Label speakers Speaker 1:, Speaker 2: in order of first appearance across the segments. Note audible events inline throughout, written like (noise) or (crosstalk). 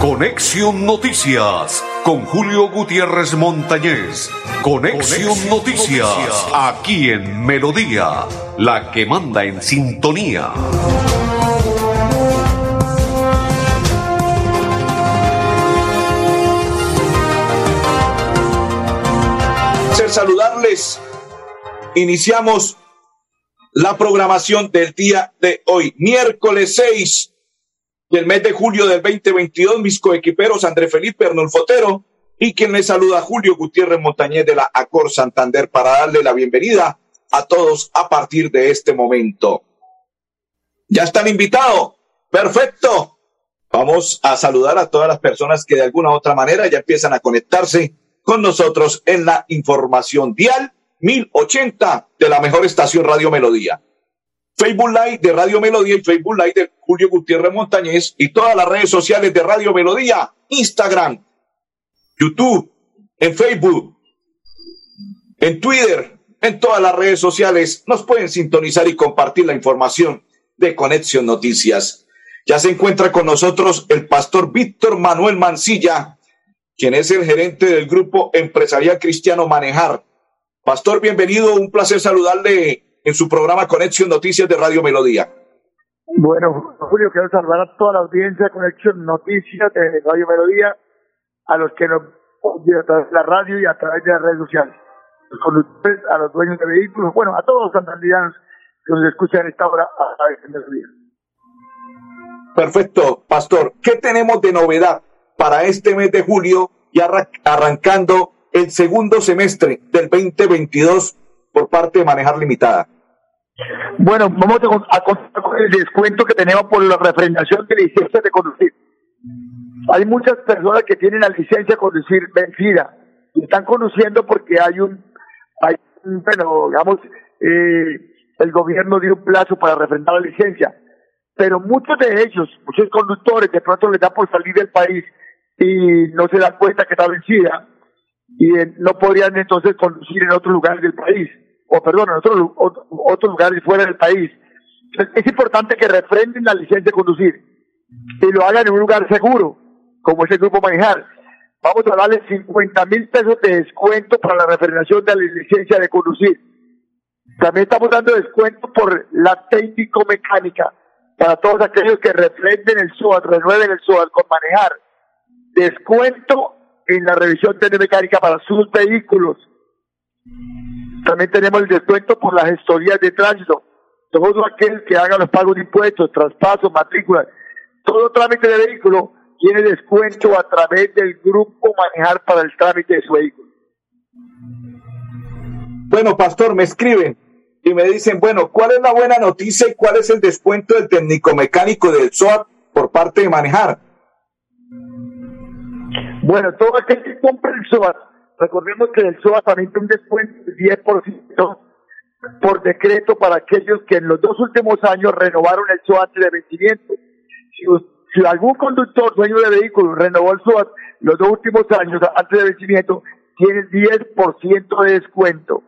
Speaker 1: Conexión Noticias con Julio Gutiérrez Montañez. Conexión, Noticias, aquí en Melodía, la que manda en sintonía.
Speaker 2: Ser saludarles. Iniciamos la programación del día de hoy, miércoles 6 del mes de julio del 2022, mis coequiperos André Felipe Arnulfotero y quien les saluda Julio Gutiérrez Montañez de la Acor Santander para darle la bienvenida a todos a partir de este momento. Ya están invitados. Perfecto. Vamos a saludar a todas las personas que de alguna u otra manera ya empiezan a conectarse con nosotros en la información dial 1080 de la mejor estación Radio Melodía. Facebook Live de Radio Melodía y Facebook Live de Julio Gutiérrez Montañez y todas las redes sociales de Radio Melodía, Instagram, YouTube, en Facebook, en Twitter, en todas las redes sociales. Nos pueden sintonizar y compartir la información de Conexión Noticias. Ya se encuentra con nosotros el pastor Víctor Manuel Mancilla, quien es el gerente del grupo empresarial cristiano Manejar Pastor, bienvenido, un placer saludarle en su programa Conexión Noticias de Radio Melodía.
Speaker 3: Bueno, Julio, quiero saludar a toda la audiencia de Conexión Noticias de Radio Melodía, a los que nos oyen a través de la radio y a través de las redes sociales, a los dueños de vehículos, bueno, a todos los santanderianos que nos escuchan a esta hora a través de Melodía.
Speaker 2: Perfecto, Pastor. ¿Qué tenemos de novedad para este mes de julio y arrancando el segundo semestre del 2022 por parte de Manejar Limitada?
Speaker 3: Bueno, vamos a contar con el descuento que tenemos por la refrendación de licencia de conducir. Hay muchas personas que tienen la licencia de conducir vencida y están conduciendo porque hay un, hay bueno, digamos, eh, el gobierno dio un plazo para refrendar la licencia. Pero muchos de ellos, muchos conductores, de pronto les da por salir del país y no se dan cuenta que está vencida y no podrían entonces conducir en otros lugares del país, o perdón, en otros otros lugares fuera del país. es importante que refrenden la licencia de conducir y lo hagan en un lugar seguro, como es el Grupo Manejar. Vamos a darle 50 mil pesos de descuento para la refrendación de la licencia de conducir. También estamos dando descuento por la técnico-mecánica para todos aquellos que refrenden el SOAT, renueven el SOAT con manejar. Descuento en la revisión mecánica para sus vehículos. También tenemos el descuento por las gestorías de tránsito. Todo aquel que haga los pagos de impuestos, traspasos, matrículas, todo trámite de vehículo tiene descuento a través del grupo Manejar para el trámite de su vehículo.
Speaker 2: Bueno, pastor, me escriben y me dicen, bueno, ¿cuál es la buena noticia y cuál es el descuento del técnico mecánico del SOAT por parte de Manejar?
Speaker 3: Bueno, todo aquel que compre el SOAT, recordemos que el SOAT también tiene un descuento del 10% por decreto para aquellos que en los dos últimos años renovaron el SOAT de vencimiento. Si, algún conductor, dueño de vehículo, renovó el SOAT los dos últimos años antes de vencimiento, tiene 10% de descuento,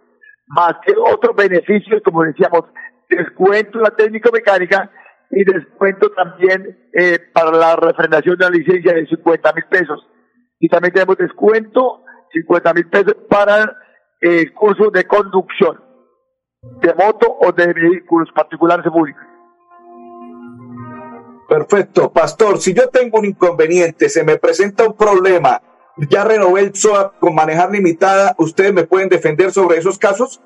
Speaker 3: más que otros beneficios, como decíamos, descuento en la técnica mecánica y descuento también eh, para la refrendación de la licencia de 50 mil pesos y también tenemos descuento, 50 mil pesos para el curso de conducción de moto o de vehículos particulares públicos.
Speaker 2: Perfecto, pastor. Si yo tengo un inconveniente, se me presenta un problema, ya renové el SOA con manejar limitada, ¿ustedes me pueden defender sobre esos casos?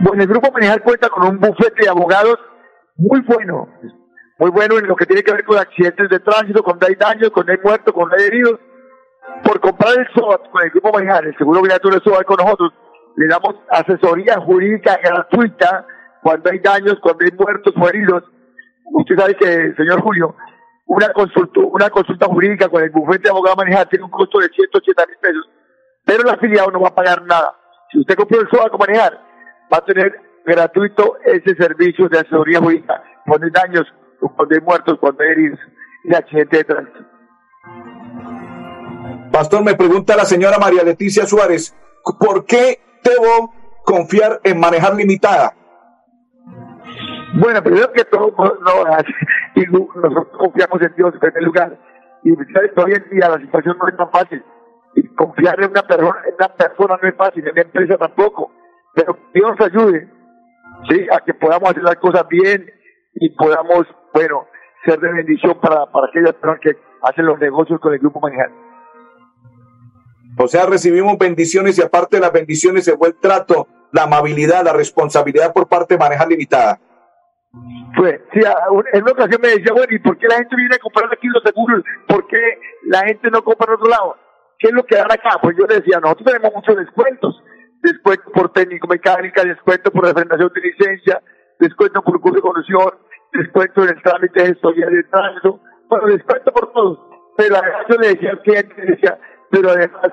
Speaker 3: Bueno, el Grupo Manejar cuenta con un bufete de abogados muy bueno, muy bueno en lo que tiene que ver con accidentes de tránsito, con hay daños, con hay muertos, con hay heridos, por comprar el SOAT con el Grupo Manejar, el seguro obligatorio SOAT con nosotros, le damos asesoría jurídica gratuita cuando hay daños, cuando hay muertos o heridos. Usted sabe que, señor Julio, una consulta, una consulta jurídica con el bufete de abogado manejar tiene un costo de 180 mil pesos, pero el afiliado no va a pagar nada. Si usted compró el SOAT con manejar, va a tener gratuito ese servicio de asesoría jurídica cuando hay daños, cuando hay muertos, cuando hay heridos y accidentes de tránsito.
Speaker 2: Pastor, me pregunta la señora María Leticia Suárez, ¿por qué debo confiar en manejar limitada?
Speaker 3: Bueno, primero que todo, no, (laughs) nosotros confiamos en Dios en primer lugar. Y hoy en día la situación no es tan fácil. Y confiar en una persona, en una persona no es fácil, en una empresa tampoco. Pero Dios nos ayude, ¿sí? A que podamos hacer las cosas bien y podamos, bueno, ser de bendición para, para personas que hacen los negocios con el grupo Manejal.
Speaker 2: O sea, recibimos bendiciones y aparte de las bendiciones se fue el trato, la amabilidad, la responsabilidad por parte de Manejar Limitada.
Speaker 3: Pues, sí, en una ocasión me decía, bueno, ¿y por qué la gente viene a comprar aquí los seguros? ¿Por qué la gente no compra en otro lado? ¿Qué es lo que dan acá? Pues yo le decía, nosotros tenemos muchos descuentos. Descuento por técnico mecánica, descuento por refrendación de licencia, descuento por curso de conducción, descuento en el trámite de gestoría de tránsito, bueno, descuento por todo. Pero además yo le decía al cliente, le decía, pero además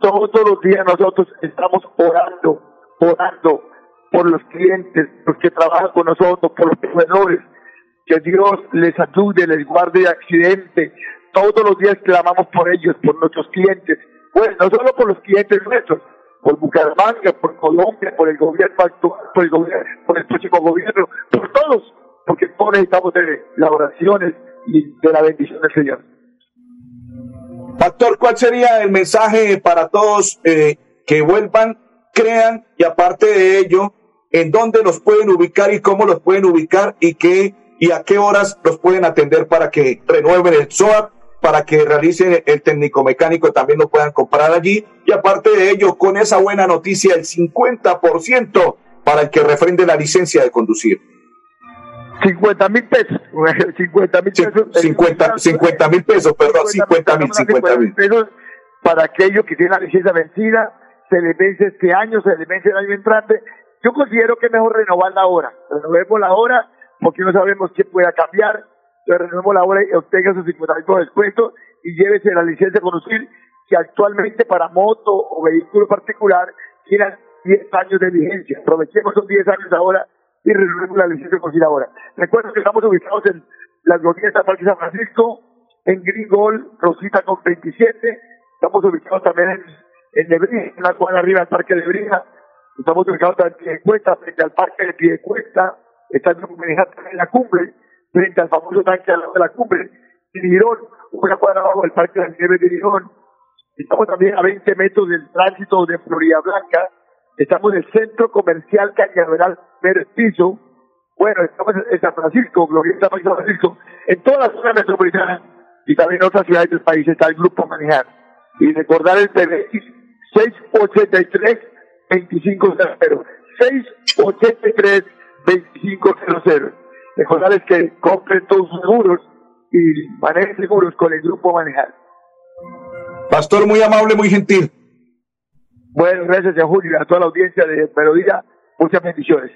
Speaker 3: todos los días nosotros estamos orando, orando por los clientes, los que trabajan con nosotros, por los proveedores, que Dios les ayude, les guarde de accidente. Todos los días clamamos por ellos, por nuestros clientes. Bueno, no solo por los clientes nuestros, por Bucaramanga, por Colombia, por el gobierno actual, por el gobierno, por el próximo gobierno, por todos, porque todos necesitamos de las oraciones y de la bendición del Señor.
Speaker 2: Pastor, ¿cuál sería el mensaje para todos eh, que vuelvan, crean y aparte de ello, en dónde los pueden ubicar y cómo los pueden ubicar y qué y a qué horas los pueden atender para que renueven el SOAP, para que realicen el técnico mecánico, también lo puedan comprar allí. Y aparte de ello, con esa buena noticia, el 50% para el que refrende la licencia de conducir.
Speaker 3: 50 mil pesos. (laughs) 50 mil pesos.
Speaker 2: 50 mil pesos, perdón, 50 mil, 50 mil
Speaker 3: pesos para aquellos que tienen la licencia vencida, se les vence este año, se les vence el año entrante. Yo considero que es mejor renovar la hora. Renovemos la hora porque no sabemos qué pueda cambiar. Entonces renovemos la hora y obtenga sus 50 mil por descuento y llévese la licencia de conducir que actualmente para moto o vehículo particular tienen 10 años de vigencia. Aprovechemos esos 10 años ahora y resolvemos la licencia de ahora. Recuerdo que estamos ubicados en las glorias del Parque San Francisco, en Gringol, Rosita con 27. Estamos ubicados también en, en Lebrija, en la cuadra arriba del Parque de Lebrija. Estamos ubicados también en Piedecuesta, frente al Parque de Piedecuesta. Estamos en la cumbre, frente al famoso tanque al lado de la cumbre. Girón, una cuadra abajo del Parque de la Nieve de Girón. Estamos también a 20 metros del tránsito de Florida Blanca Estamos en el centro comercial Cañaveral Piso. Bueno, estamos en San Francisco, Glorieta San Francisco, en toda la zona metropolitana y también en otras ciudades del país está el Grupo Manejar. Y recordar el PBX 683-2500. 683-2500. Recordarles que compren todos sus seguros y manejen seguros con el Grupo Manejar.
Speaker 2: Pastor, muy amable, muy gentil.
Speaker 3: Bueno, gracias a Julio y a toda la audiencia de Melodía. Muchas bendiciones.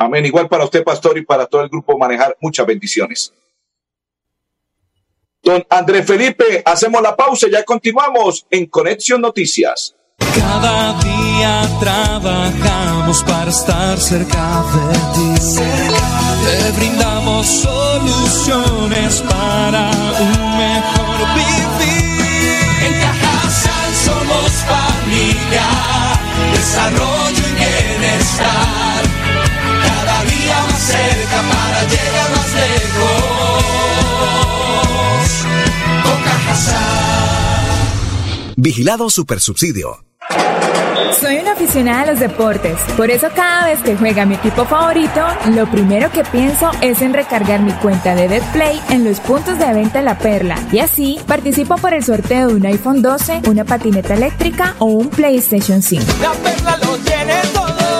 Speaker 2: Amén. Igual para usted, pastor, y para todo el grupo Manejar, muchas bendiciones. Don Andrés Felipe, hacemos la pausa y ya continuamos en Conexión Noticias.
Speaker 4: Cada día trabajamos para estar cerca de ti. Te brindamos soluciones para un mejor vivir. En Cajasal somos familia, desarrollo y bienestar. Cerca para llegar más lejos. Con
Speaker 5: Vigilado Supersubsidio.
Speaker 6: Soy una aficionada a los deportes, por eso cada vez que juega mi equipo favorito, lo primero que pienso es en recargar mi cuenta de BetPlay en los puntos de venta La Perla. Y así participo por el sorteo de un iPhone 12, una patineta eléctrica o un PlayStation 5.
Speaker 4: La Perla lo tiene todo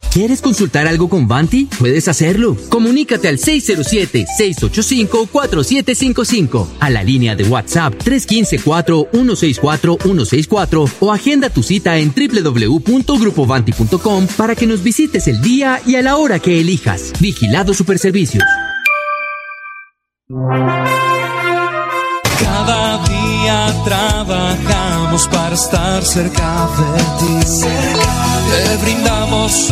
Speaker 7: ¿Quieres consultar algo con Vanti? Puedes hacerlo. Comunícate al 607-685-4755, a la línea de WhatsApp 315-4164-164 o agenda tu cita en www.grupovanti.com para que nos visites el día y a la hora que elijas. Vigilado Superservicios.
Speaker 8: día trabajamos para estar cerca de ti. Te brindamos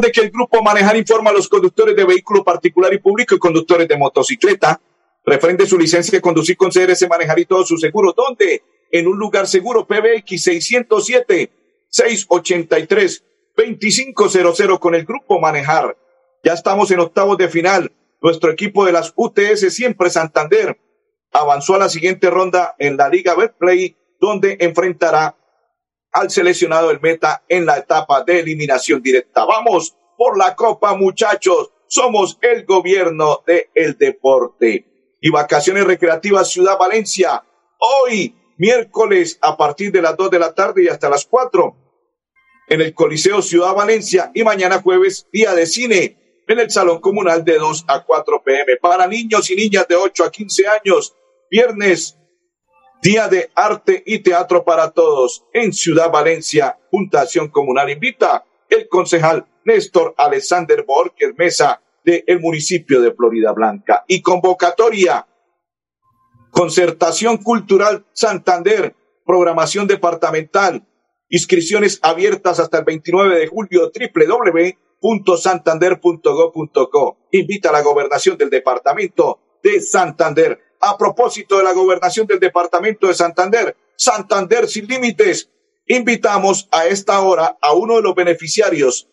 Speaker 2: De que el grupo Manejar informa a los conductores de vehículo particular y público y conductores de motocicleta refrende su licencia de conducir con CRS Manejar y todo su seguro. ¿Dónde? En un lugar seguro PBX 607 683 2500 con el grupo Manejar. Ya estamos en octavos de final. Nuestro equipo de las UTS siempre Santander avanzó a la siguiente ronda en la Liga Betplay, donde enfrentará al seleccionado del meta en la etapa de eliminación directa. Vamos por la Copa, muchachos. Somos el gobierno del el deporte. Y vacaciones recreativas Ciudad Valencia. Hoy, miércoles, a partir de las 2 de la tarde y hasta las 4, en el Coliseo Ciudad Valencia. Y mañana jueves, día de cine, en el Salón Comunal de 2 a 4 pm. Para niños y niñas de 8 a 15 años. Viernes, Día de Arte y Teatro para Todos en Ciudad Valencia. Juntación Comunal invita el concejal Néstor Alexander Borges Mesa del el municipio de Florida Blanca. Y convocatoria. Concertación Cultural Santander. Programación departamental. Inscripciones abiertas hasta el 29 de julio. www.santander.go.co. Invita a la gobernación del departamento de Santander a propósito de la gobernación del departamento de Santander, Santander sin límites. Invitamos a esta hora a uno de los beneficiarios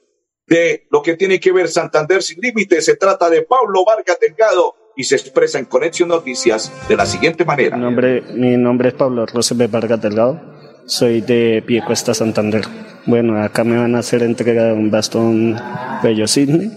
Speaker 2: de lo que tiene que ver Santander sin límites. Se trata de Pablo Vargas Delgado y se expresa en Conexión Noticias de la siguiente manera.
Speaker 9: Mi nombre, mi nombre es Pablo Rosebe Vargas Delgado. Soy de Piecuesta, Santander. Bueno, acá me van a hacer entrega de un bastón Bello Sidney,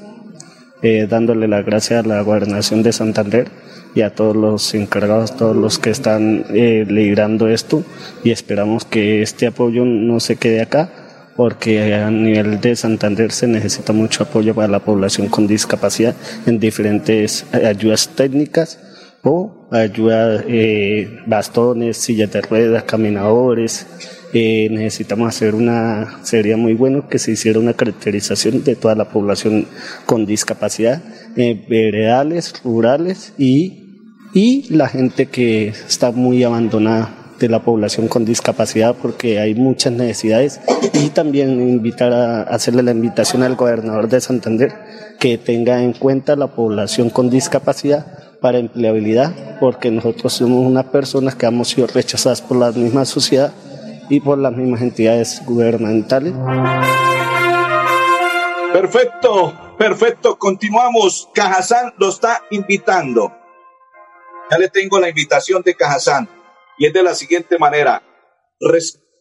Speaker 9: eh, dándole la gracia a la gobernación de Santander y a todos los encargados, todos los que están eh, liderando esto y esperamos que este apoyo no se quede acá porque a nivel de Santander se necesita mucho apoyo para la población con discapacidad en diferentes ayudas técnicas o ayuda eh, bastones, sillas de ruedas, caminadores. Eh, necesitamos hacer una, sería muy bueno que se hiciera una caracterización de toda la población con discapacidad, eh, veredales, rurales y, y la gente que está muy abandonada de la población con discapacidad porque hay muchas necesidades. Y también invitar a hacerle la invitación al gobernador de Santander que tenga en cuenta la población con discapacidad para empleabilidad porque nosotros somos unas personas que hemos sido rechazadas por la misma sociedad y por las mismas entidades gubernamentales.
Speaker 2: Perfecto, perfecto. Continuamos. Cajazán lo está invitando. Ya le tengo la invitación de Cajazán y es de la siguiente manera.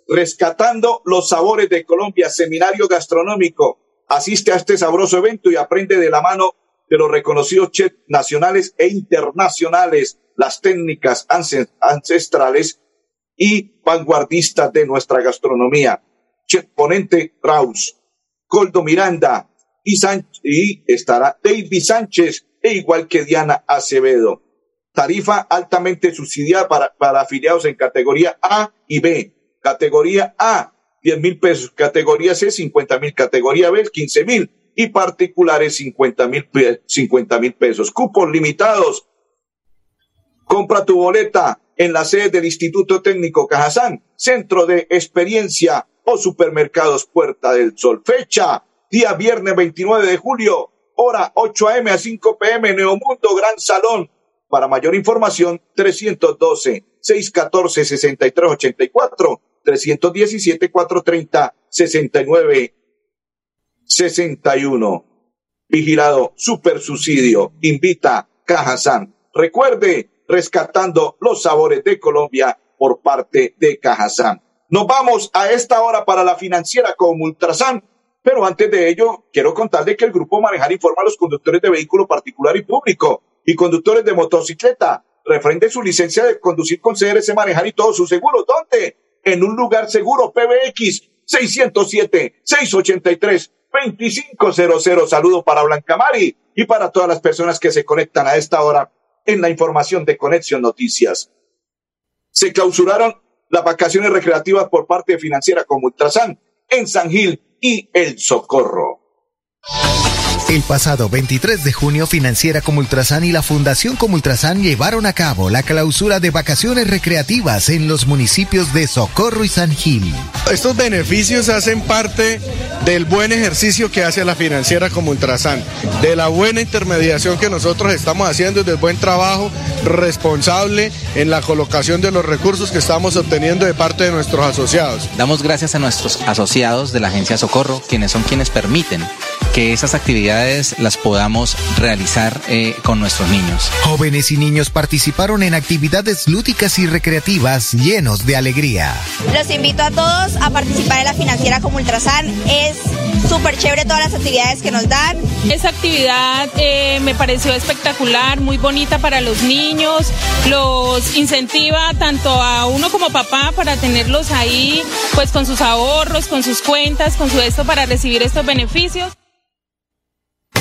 Speaker 2: rescatando los sabores de Colombia, seminario gastronómico. Asiste a este sabroso evento y aprende de la mano de los reconocidos chefs nacionales e internacionales las técnicas ancestrales y vanguardistas de nuestra gastronomía. Chef Ponente Raus, Coldo Miranda y, y estará David Sánchez e igual que Diana Acevedo. Tarifa altamente subsidiada para, para afiliados en categoría A y B. Categoría A, 10 mil pesos. Categoría C, 50 mil. Categoría B, 15 mil. Y particulares, 50 mil 50 mil pesos. Cupos limitados. Compra tu boleta en la sede del Instituto Técnico Cajazán, Centro de Experiencia o Supermercados Puerta del Sol. Fecha, día viernes 29 de julio, hora 8 a.m. a 5 p.m. Neomundo Gran Salón. Para mayor información, 312-614-6384, 317-430-6961. Vigilado Super Subsidio. Invita Cajazán. Recuerde, rescatando los sabores de Colombia por parte de Cajazán. Nos vamos a esta hora para la financiera con Ultrasan. Pero antes de ello, quiero contarle que el Grupo Manejar informa a los conductores de vehículo particular y público y conductores de motocicleta. Refrende su licencia de conducir con CRS Manejar y todos sus seguros. ¿Dónde? En un lugar seguro, PBX 607-683-2500. Saludo para Blanca Mari y para todas las personas que se conectan a esta hora en la información de Conexión Noticias. Se clausuraron las vacaciones recreativas por parte Financiera como Ultrasan en San Gil y El Socorro.
Speaker 10: El pasado 23 de junio, Financiera como Ultrasan y la Fundación como Ultrasan llevaron a cabo la clausura de vacaciones recreativas en los municipios de Socorro y San Gil.
Speaker 11: Estos beneficios hacen parte del buen ejercicio que hace la Financiera como Ultrasan, de la buena intermediación que nosotros estamos haciendo y del buen trabajo responsable en la colocación de los recursos que estamos obteniendo de parte de nuestros asociados.
Speaker 12: Damos gracias a nuestros asociados de la Agencia Socorro, quienes son quienes permiten que esas actividades las podamos realizar eh, con nuestros niños.
Speaker 10: Jóvenes y niños participaron en actividades lúdicas y recreativas llenos de alegría.
Speaker 13: Los invito a todos a participar en la financiera como Ultrasan. Es súper chévere todas las actividades que nos dan.
Speaker 14: Esa actividad eh, me pareció espectacular, muy bonita para los niños, los incentiva tanto a uno como papá para tenerlos ahí, pues con sus ahorros, con sus cuentas, con su esto para recibir estos beneficios.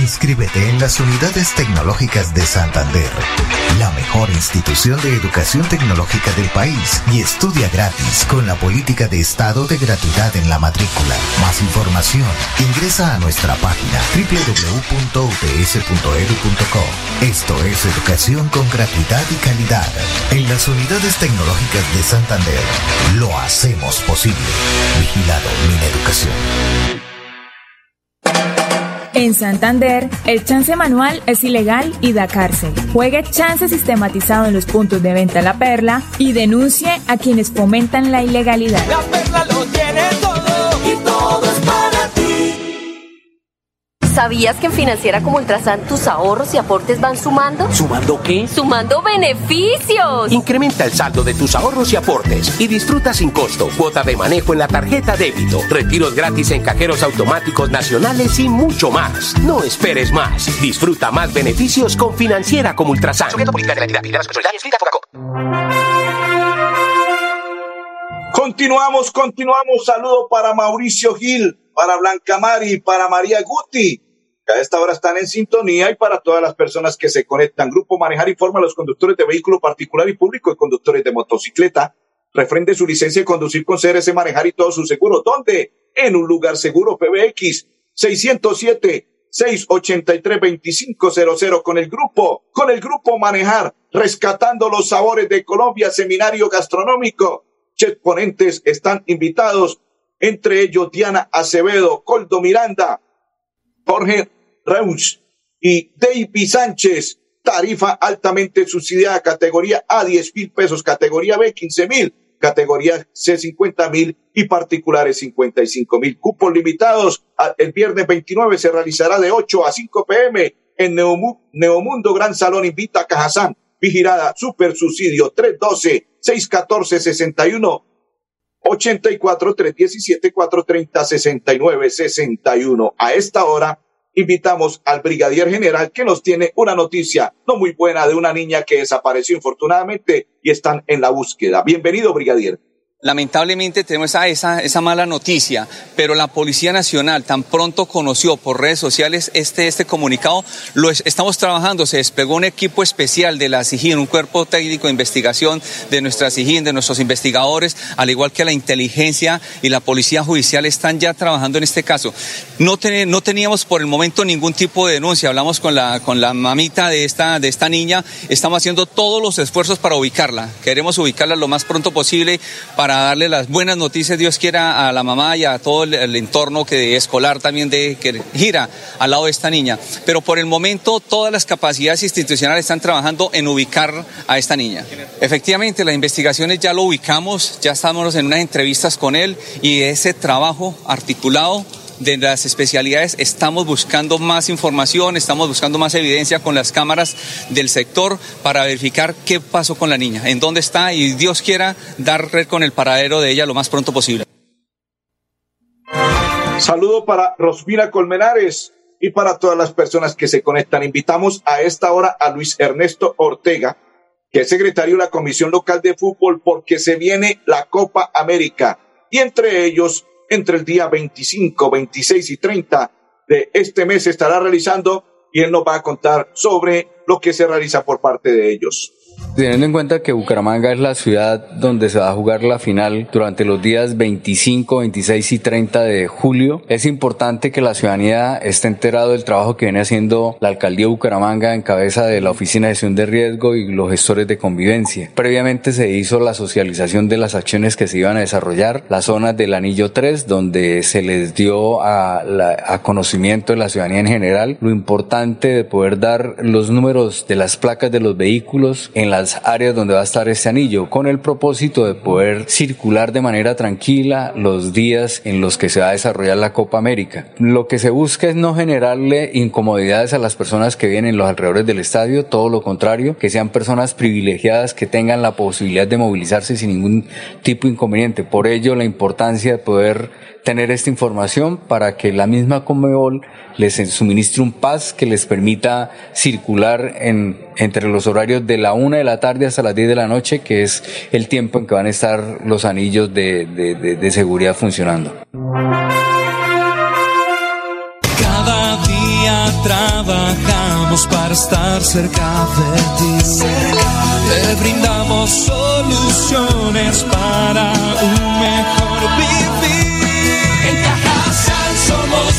Speaker 10: Inscríbete en las unidades tecnológicas de Santander, la mejor institución de educación tecnológica del país, y estudia gratis con la política de estado de gratuidad en la matrícula. Más información, ingresa a nuestra página www.ups.edu.co. Esto es educación con gratuidad y calidad. En las unidades tecnológicas de Santander, lo hacemos posible. Vigilado mi educación.
Speaker 6: En Santander, el chance manual es ilegal y da cárcel. Juegue chance sistematizado en los puntos de venta La Perla y denuncie a quienes fomentan la ilegalidad.
Speaker 4: La Perla lo tiene todo y todo es para.
Speaker 15: ¿Sabías que en Financiera como Ultrasan tus ahorros y aportes van sumando?
Speaker 16: ¿Sumando qué?
Speaker 15: ¡Sumando beneficios!
Speaker 16: Incrementa el saldo de tus ahorros y aportes y disfruta sin costo cuota de manejo en la tarjeta débito, retiros gratis en cajeros automáticos nacionales y mucho más. No esperes más. Disfruta más beneficios con Financiera como Ultrasan.
Speaker 2: Continuamos, continuamos. Saludo para Mauricio Gil, para Blanca Mari, para María Guti. A esta hora están en sintonía y para todas las personas que se conectan. Grupo Manejar informa a los conductores de vehículo particular y público y conductores de motocicleta. Refrende su licencia de conducir con CRS Manejar y todos sus seguros. ¿Dónde? En un lugar seguro PBX 607 683 2500 con el grupo, con el grupo Manejar, rescatando los sabores de Colombia, seminario gastronómico. Ponentes están invitados, entre ellos Diana Acevedo, Coldo Miranda, Jorge Reus y David Sánchez. Tarifa altamente subsidiada, categoría A 10 mil pesos, categoría B 15 mil, categoría C 50 mil y particulares 55 mil. Cupos limitados. El viernes 29 se realizará de 8 a 5 pm en Neomundo Gran Salón. Invita a Cajazán. Vigilada, super subsidio 312 614 61 84 317 430 69 61. A esta hora invitamos al brigadier general que nos tiene una noticia no muy buena de una niña que desapareció infortunadamente y están en la búsqueda. Bienvenido, brigadier.
Speaker 17: Lamentablemente tenemos esa, esa, mala noticia, pero la Policía Nacional tan pronto conoció por redes sociales este, este comunicado, lo es, estamos trabajando, se desplegó un equipo especial de la SIGIN, un cuerpo técnico de investigación de nuestra SIGIN, de nuestros investigadores, al igual que la inteligencia y la Policía Judicial están ya trabajando en este caso. No, no teníamos por el momento ningún tipo de denuncia, hablamos con la, con la mamita de esta, de esta niña, estamos haciendo todos los esfuerzos para ubicarla, queremos ubicarla lo más pronto posible para para darle las buenas noticias, Dios quiera, a la mamá y a todo el, entorno que escolar también de, que gira al lado de esta niña. Pero por el momento todas las capacidades institucionales están trabajando en ubicar a esta niña. Efectivamente, las investigaciones ya lo ubicamos, ya estamos en unas entrevistas con él y ese trabajo articulado de las especialidades estamos buscando más información, estamos buscando más evidencia con las cámaras del sector para verificar qué pasó con la niña, en dónde está y Dios quiera dar red con el paradero de ella lo más pronto posible.
Speaker 2: Saludo para Rosmina Colmenares y para todas las personas que se conectan. Invitamos a esta hora a Luis Ernesto Ortega, que es secretario de la Comisión Local de Fútbol, porque se viene la Copa América y entre ellos entre el día 25, 26 y 30 de este mes se estará realizando y él nos va a contar sobre lo que se realiza por parte de ellos.
Speaker 18: Teniendo en cuenta que Bucaramanga es la ciudad donde se va a jugar la final durante los días 25, 26 y 30 de julio, es importante que la ciudadanía esté enterado del trabajo que viene haciendo la alcaldía de Bucaramanga en cabeza de la Oficina de Gestión de Riesgo y los gestores de convivencia. Previamente se hizo la socialización de las acciones que se iban a desarrollar, las zonas del anillo 3, donde se les dio a, la, a conocimiento de la ciudadanía en general lo importante de poder dar los números de las placas de los vehículos en las áreas donde va a estar este anillo, con el propósito de poder circular de manera tranquila los días en los que se va a desarrollar la Copa América. Lo que se busca es no generarle incomodidades a las personas que vienen en los alrededores del estadio, todo lo contrario, que sean personas privilegiadas que tengan la posibilidad de movilizarse sin ningún tipo de inconveniente. Por ello, la importancia de poder tener esta información para que la misma Comebol les suministre un pas que les permita circular en, entre los horarios de la una de la tarde hasta las 10 de la noche, que es el tiempo en que van a estar los anillos de, de, seguridad funcionando.
Speaker 8: Cada día trabajamos para estar cerca de ti. Te brindamos soluciones para un mejor vivir.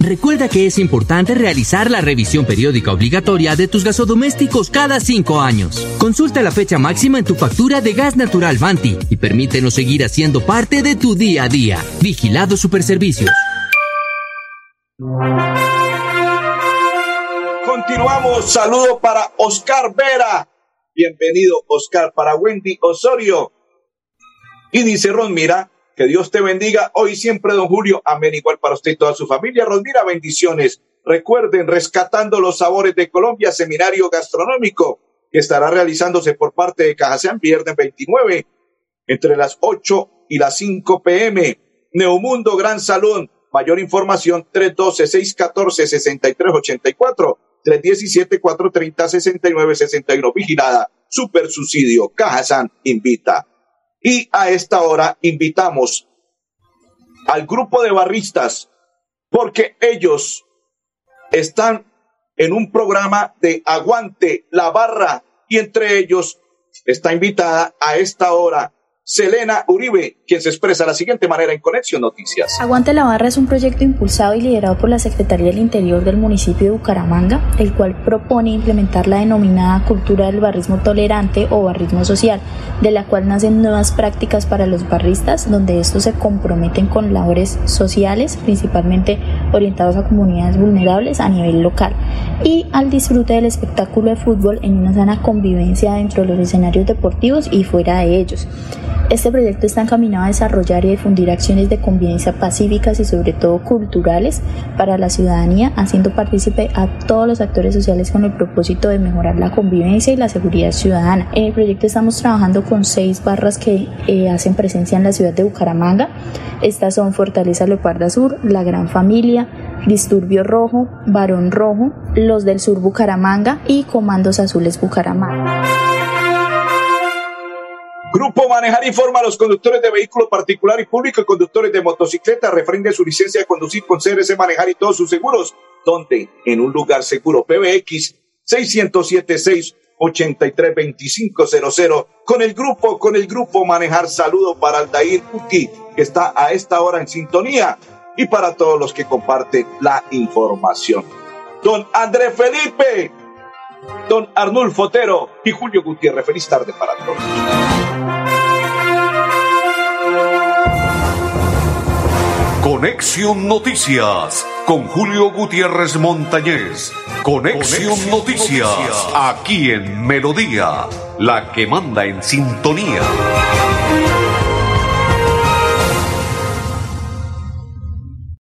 Speaker 7: Recuerda que es importante realizar la revisión periódica obligatoria de tus gasodomésticos cada cinco años. Consulta la fecha máxima en tu factura de gas natural Vanti y permítenos seguir haciendo parte de tu día a día. Vigilado Superservicios.
Speaker 2: Continuamos. Saludo para Oscar Vera. Bienvenido, Oscar, para Wendy Osorio. Y dice Ronmira, que Dios te bendiga hoy siempre, don Julio. Amén. Igual para usted y toda su familia. Ronmira, bendiciones. Recuerden, rescatando los sabores de Colombia, seminario gastronómico que estará realizándose por parte de Cajasán viernes 29 entre las 8 y las 5 pm. Neomundo Gran Salón. Mayor información 312-614-6384. 317-430-6961. Vigilada. Super subsidio. Cajasán invita. Y a esta hora invitamos al grupo de barristas porque ellos están en un programa de aguante la barra y entre ellos está invitada a esta hora Selena Uribe, quien se expresa de la siguiente manera en Conexión Noticias.
Speaker 19: Aguante la Barra es un proyecto impulsado y liderado por la Secretaría del Interior del municipio de Bucaramanga, el cual propone implementar la denominada cultura del barrismo tolerante o barrismo social, de la cual nacen nuevas prácticas para los barristas, donde estos se comprometen con labores sociales, principalmente orientados a comunidades vulnerables a nivel local, y al disfrute del espectáculo de fútbol en una sana convivencia dentro de los escenarios deportivos y fuera de ellos. Este proyecto está encaminado a desarrollar y difundir acciones de convivencia pacíficas y sobre todo culturales para la ciudadanía, haciendo partícipe a todos los actores sociales con el propósito de mejorar la convivencia y la seguridad ciudadana. En el proyecto estamos trabajando con seis barras que eh, hacen presencia en la ciudad de Bucaramanga. Estas son Fortaleza Leoparda Sur, La Gran Familia, Disturbio Rojo, Varón Rojo, Los del Sur Bucaramanga y Comandos Azules Bucaramanga.
Speaker 2: Grupo Manejar informa a los conductores de vehículo particular y público y conductores de motocicleta refrende su licencia de conducir con CRC Manejar y todos sus seguros. donde En un lugar seguro. PBX 607 832500 con el grupo, con el grupo Manejar. Saludo para Aldair Uti, que está a esta hora en sintonía, y para todos los que comparten la información. Don André Felipe, don Arnulfo Otero y Julio Gutiérrez. Feliz tarde para todos.
Speaker 1: Conexión Noticias con Julio Gutiérrez Montañez. Conexión, Noticias, aquí en Melodía, la que manda en sintonía.